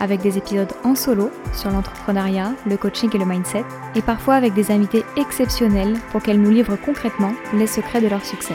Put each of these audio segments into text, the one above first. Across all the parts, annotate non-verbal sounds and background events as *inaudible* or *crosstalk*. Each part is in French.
avec des épisodes en solo sur l'entrepreneuriat, le coaching et le mindset, et parfois avec des invités exceptionnels pour qu'elles nous livrent concrètement les secrets de leur succès.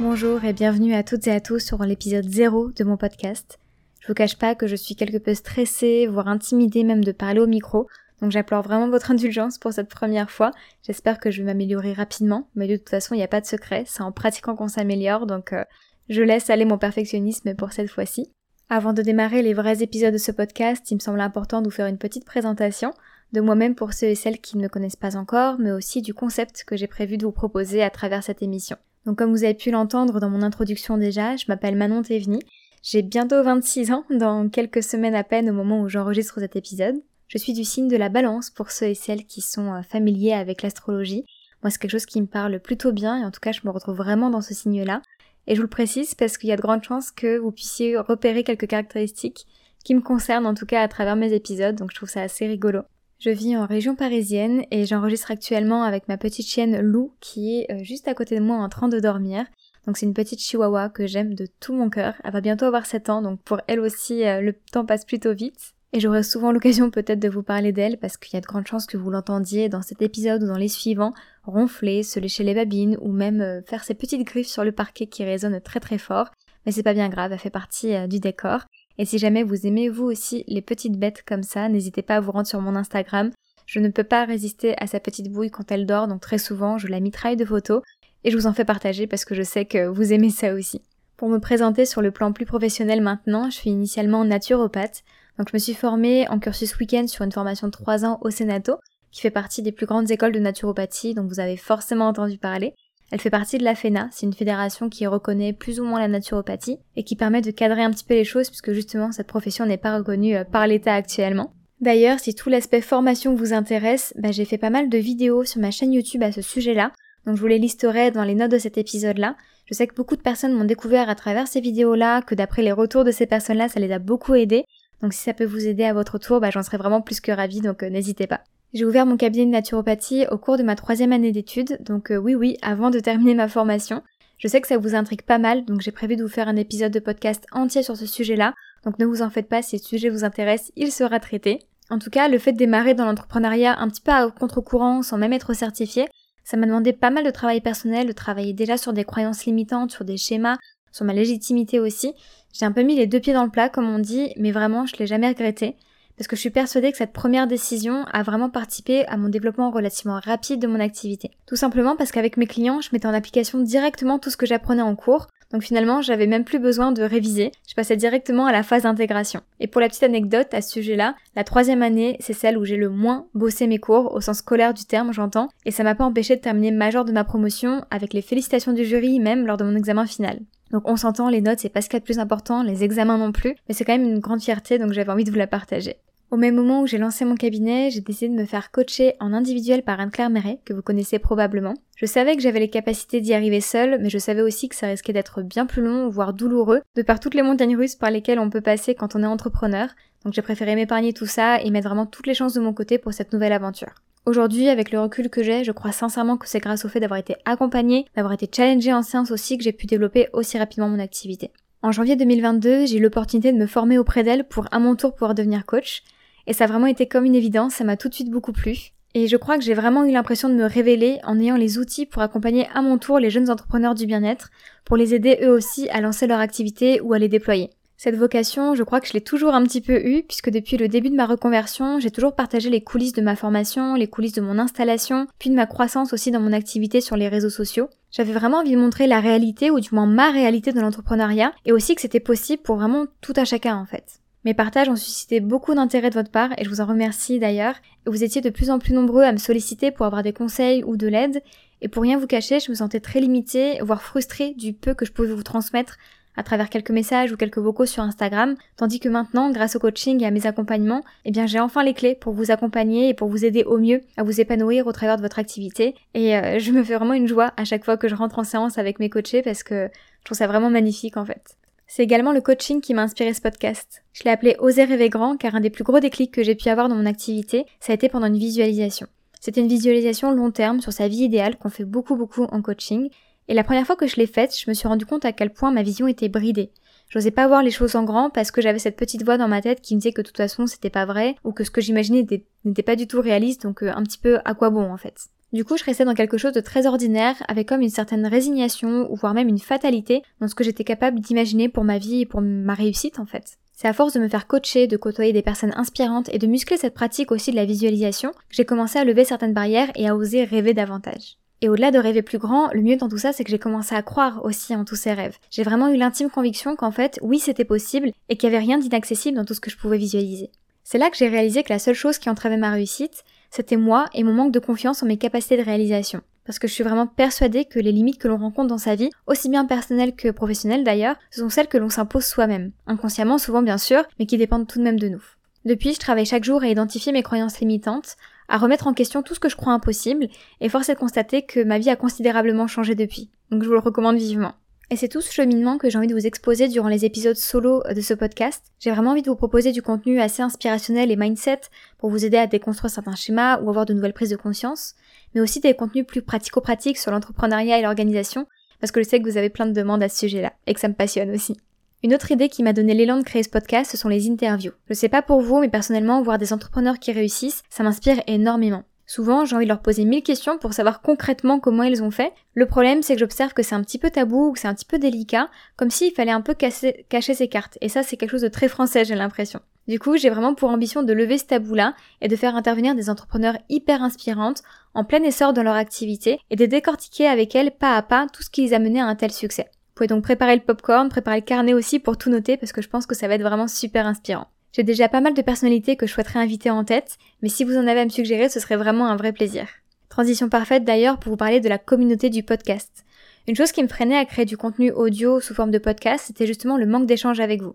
Bonjour et bienvenue à toutes et à tous sur l'épisode 0 de mon podcast. Je vous cache pas que je suis quelque peu stressée, voire intimidée même de parler au micro, donc j'implore vraiment votre indulgence pour cette première fois. J'espère que je vais m'améliorer rapidement, mais de toute façon il n'y a pas de secret, c'est en pratiquant qu'on s'améliore, donc euh, je laisse aller mon perfectionnisme pour cette fois-ci. Avant de démarrer les vrais épisodes de ce podcast, il me semble important de vous faire une petite présentation de moi-même pour ceux et celles qui ne me connaissent pas encore, mais aussi du concept que j'ai prévu de vous proposer à travers cette émission. Donc comme vous avez pu l'entendre dans mon introduction déjà, je m'appelle Manon Théveny, j'ai bientôt 26 ans, dans quelques semaines à peine au moment où j'enregistre cet épisode. Je suis du signe de la balance pour ceux et celles qui sont euh, familiers avec l'astrologie. Moi c'est quelque chose qui me parle plutôt bien et en tout cas je me retrouve vraiment dans ce signe-là. Et je vous le précise parce qu'il y a de grandes chances que vous puissiez repérer quelques caractéristiques qui me concernent en tout cas à travers mes épisodes, donc je trouve ça assez rigolo. Je vis en région parisienne et j'enregistre actuellement avec ma petite chienne Lou qui est euh, juste à côté de moi en train de dormir. Donc c'est une petite chihuahua que j'aime de tout mon cœur. Elle va bientôt avoir 7 ans, donc pour elle aussi euh, le temps passe plutôt vite. Et j'aurai souvent l'occasion peut-être de vous parler d'elle parce qu'il y a de grandes chances que vous l'entendiez dans cet épisode ou dans les suivants ronfler, se lécher les babines ou même euh, faire ses petites griffes sur le parquet qui résonnent très très fort. Mais c'est pas bien grave, elle fait partie euh, du décor. Et si jamais vous aimez vous aussi les petites bêtes comme ça, n'hésitez pas à vous rendre sur mon Instagram. Je ne peux pas résister à sa petite bouille quand elle dort, donc très souvent je la mitraille de photos et je vous en fais partager parce que je sais que vous aimez ça aussi. Pour me présenter sur le plan plus professionnel maintenant, je suis initialement naturopathe. Donc je me suis formée en cursus week-end sur une formation de 3 ans au Sénato, qui fait partie des plus grandes écoles de naturopathie dont vous avez forcément entendu parler. Elle fait partie de la FENA, c'est une fédération qui reconnaît plus ou moins la naturopathie et qui permet de cadrer un petit peu les choses puisque justement cette profession n'est pas reconnue euh, par l'État actuellement. D'ailleurs, si tout l'aspect formation vous intéresse, bah, j'ai fait pas mal de vidéos sur ma chaîne YouTube à ce sujet-là, donc je vous les listerai dans les notes de cet épisode-là. Je sais que beaucoup de personnes m'ont découvert à travers ces vidéos-là, que d'après les retours de ces personnes-là, ça les a beaucoup aidés. Donc si ça peut vous aider à votre tour, bah, j'en serais vraiment plus que ravie, donc euh, n'hésitez pas. J'ai ouvert mon cabinet de naturopathie au cours de ma troisième année d'études, donc euh, oui oui, avant de terminer ma formation. Je sais que ça vous intrigue pas mal, donc j'ai prévu de vous faire un épisode de podcast entier sur ce sujet-là, donc ne vous en faites pas, si le sujet vous intéresse, il sera traité. En tout cas, le fait de démarrer dans l'entrepreneuriat un petit peu à contre-courant, sans même être certifié, ça m'a demandé pas mal de travail personnel, de travailler déjà sur des croyances limitantes, sur des schémas, sur ma légitimité aussi. J'ai un peu mis les deux pieds dans le plat, comme on dit, mais vraiment, je l'ai jamais regretté. Parce que je suis persuadée que cette première décision a vraiment participé à mon développement relativement rapide de mon activité. Tout simplement parce qu'avec mes clients, je mettais en application directement tout ce que j'apprenais en cours, donc finalement, j'avais même plus besoin de réviser, je passais directement à la phase d'intégration. Et pour la petite anecdote à ce sujet-là, la troisième année, c'est celle où j'ai le moins bossé mes cours, au sens scolaire du terme, j'entends, et ça m'a pas empêché de terminer major de ma promotion avec les félicitations du jury même lors de mon examen final. Donc on s'entend, les notes c'est pas ce qu'il y a de plus important, les examens non plus, mais c'est quand même une grande fierté donc j'avais envie de vous la partager. Au même moment où j'ai lancé mon cabinet, j'ai décidé de me faire coacher en individuel par Anne-Claire Méret, que vous connaissez probablement. Je savais que j'avais les capacités d'y arriver seule, mais je savais aussi que ça risquait d'être bien plus long, voire douloureux, de par toutes les montagnes russes par lesquelles on peut passer quand on est entrepreneur. Donc j'ai préféré m'épargner tout ça et mettre vraiment toutes les chances de mon côté pour cette nouvelle aventure. Aujourd'hui, avec le recul que j'ai, je crois sincèrement que c'est grâce au fait d'avoir été accompagnée, d'avoir été challengée en séance aussi que j'ai pu développer aussi rapidement mon activité. En janvier 2022, j'ai eu l'opportunité de me former auprès d'elle pour à mon tour pouvoir devenir coach. Et ça a vraiment été comme une évidence, ça m'a tout de suite beaucoup plu. Et je crois que j'ai vraiment eu l'impression de me révéler en ayant les outils pour accompagner à mon tour les jeunes entrepreneurs du bien-être, pour les aider eux aussi à lancer leur activité ou à les déployer. Cette vocation, je crois que je l'ai toujours un petit peu eue, puisque depuis le début de ma reconversion, j'ai toujours partagé les coulisses de ma formation, les coulisses de mon installation, puis de ma croissance aussi dans mon activité sur les réseaux sociaux. J'avais vraiment envie de montrer la réalité, ou du moins ma réalité de l'entrepreneuriat, et aussi que c'était possible pour vraiment tout un chacun en fait. Mes partages ont suscité beaucoup d'intérêt de votre part et je vous en remercie d'ailleurs. Vous étiez de plus en plus nombreux à me solliciter pour avoir des conseils ou de l'aide et pour rien vous cacher, je me sentais très limitée, voire frustrée du peu que je pouvais vous transmettre à travers quelques messages ou quelques vocaux sur Instagram, tandis que maintenant, grâce au coaching et à mes accompagnements, eh bien j'ai enfin les clés pour vous accompagner et pour vous aider au mieux à vous épanouir au travers de votre activité. Et euh, je me fais vraiment une joie à chaque fois que je rentre en séance avec mes coachés parce que je trouve ça vraiment magnifique en fait. C'est également le coaching qui m'a inspiré ce podcast. Je l'ai appelé Oser rêver grand car un des plus gros déclics que j'ai pu avoir dans mon activité, ça a été pendant une visualisation. C'était une visualisation long terme sur sa vie idéale qu'on fait beaucoup beaucoup en coaching. Et la première fois que je l'ai faite, je me suis rendu compte à quel point ma vision était bridée. J'osais pas voir les choses en grand parce que j'avais cette petite voix dans ma tête qui me disait que de toute façon c'était pas vrai ou que ce que j'imaginais n'était pas du tout réaliste donc euh, un petit peu à quoi bon en fait. Du coup, je restais dans quelque chose de très ordinaire, avec comme une certaine résignation, ou voire même une fatalité, dans ce que j'étais capable d'imaginer pour ma vie et pour ma réussite en fait. C'est à force de me faire coacher, de côtoyer des personnes inspirantes et de muscler cette pratique aussi de la visualisation que j'ai commencé à lever certaines barrières et à oser rêver davantage. Et au-delà de rêver plus grand, le mieux dans tout ça, c'est que j'ai commencé à croire aussi en tous ces rêves. J'ai vraiment eu l'intime conviction qu'en fait, oui, c'était possible et qu'il n'y avait rien d'inaccessible dans tout ce que je pouvais visualiser. C'est là que j'ai réalisé que la seule chose qui entravait ma réussite, c'était moi et mon manque de confiance en mes capacités de réalisation. Parce que je suis vraiment persuadée que les limites que l'on rencontre dans sa vie, aussi bien personnelles que professionnelles d'ailleurs, sont celles que l'on s'impose soi-même. Inconsciemment souvent bien sûr, mais qui dépendent tout de même de nous. Depuis, je travaille chaque jour à identifier mes croyances limitantes, à remettre en question tout ce que je crois impossible, et force est de constater que ma vie a considérablement changé depuis. Donc je vous le recommande vivement. Et c'est tout ce cheminement que j'ai envie de vous exposer durant les épisodes solo de ce podcast. J'ai vraiment envie de vous proposer du contenu assez inspirationnel et mindset pour vous aider à déconstruire certains schémas ou avoir de nouvelles prises de conscience, mais aussi des contenus plus pratico-pratiques sur l'entrepreneuriat et l'organisation, parce que je sais que vous avez plein de demandes à ce sujet-là, et que ça me passionne aussi. Une autre idée qui m'a donné l'élan de créer ce podcast, ce sont les interviews. Je sais pas pour vous, mais personnellement, voir des entrepreneurs qui réussissent, ça m'inspire énormément. Souvent, j'ai envie de leur poser mille questions pour savoir concrètement comment ils ont fait. Le problème, c'est que j'observe que c'est un petit peu tabou ou que c'est un petit peu délicat, comme s'il fallait un peu cacher ses cartes. Et ça, c'est quelque chose de très français, j'ai l'impression. Du coup, j'ai vraiment pour ambition de lever ce tabou-là et de faire intervenir des entrepreneurs hyper inspirantes, en plein essor dans leur activité, et de décortiquer avec elles pas à pas tout ce qui les a menés à un tel succès. Vous pouvez donc préparer le popcorn, préparer le carnet aussi pour tout noter parce que je pense que ça va être vraiment super inspirant. J'ai déjà pas mal de personnalités que je souhaiterais inviter en tête, mais si vous en avez à me suggérer, ce serait vraiment un vrai plaisir. Transition parfaite d'ailleurs pour vous parler de la communauté du podcast. Une chose qui me freinait à créer du contenu audio sous forme de podcast, c'était justement le manque d'échange avec vous.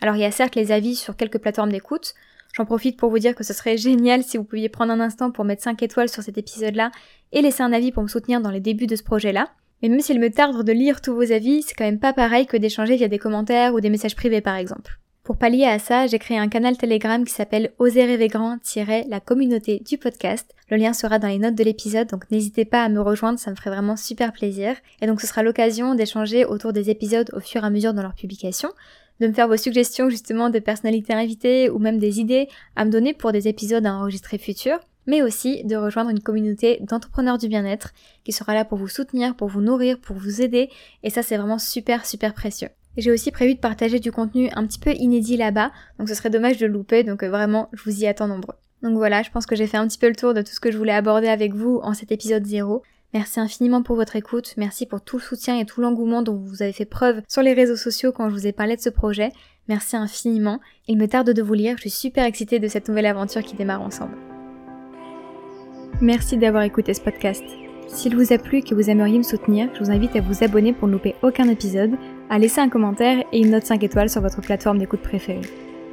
Alors il y a certes les avis sur quelques plateformes d'écoute, j'en profite pour vous dire que ce serait *laughs* génial si vous pouviez prendre un instant pour mettre 5 étoiles sur cet épisode-là et laisser un avis pour me soutenir dans les débuts de ce projet-là. Mais même s'il me tarde de lire tous vos avis, c'est quand même pas pareil que d'échanger via des commentaires ou des messages privés par exemple. Pour pallier à ça, j'ai créé un canal Telegram qui s'appelle Oser rêver grand-la communauté du podcast. Le lien sera dans les notes de l'épisode, donc n'hésitez pas à me rejoindre, ça me ferait vraiment super plaisir. Et donc ce sera l'occasion d'échanger autour des épisodes au fur et à mesure dans leur publication, de me faire vos suggestions justement de personnalités invitées ou même des idées à me donner pour des épisodes à enregistrer futurs mais aussi de rejoindre une communauté d'entrepreneurs du bien-être qui sera là pour vous soutenir, pour vous nourrir, pour vous aider, et ça c'est vraiment super super précieux. J'ai aussi prévu de partager du contenu un petit peu inédit là-bas, donc ce serait dommage de le louper, donc euh, vraiment, je vous y attends nombreux. Donc voilà, je pense que j'ai fait un petit peu le tour de tout ce que je voulais aborder avec vous en cet épisode 0. Merci infiniment pour votre écoute, merci pour tout le soutien et tout l'engouement dont vous avez fait preuve sur les réseaux sociaux quand je vous ai parlé de ce projet. Merci infiniment. Il me tarde de vous lire, je suis super excitée de cette nouvelle aventure qui démarre ensemble. Merci d'avoir écouté ce podcast. S'il vous a plu et que vous aimeriez me soutenir, je vous invite à vous abonner pour ne louper aucun épisode, à laisser un commentaire et une note 5 étoiles sur votre plateforme d'écoute préférée.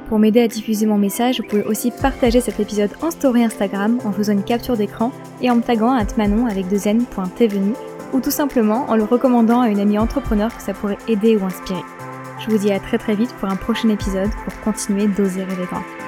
Pour m'aider à diffuser mon message, vous pouvez aussi partager cet épisode en story Instagram en faisant une capture d'écran et en me taguant à manon avec deux n.tvenu ou tout simplement en le recommandant à une amie entrepreneur que ça pourrait aider ou inspirer. Je vous dis à très très vite pour un prochain épisode pour continuer d'oser rêver grand.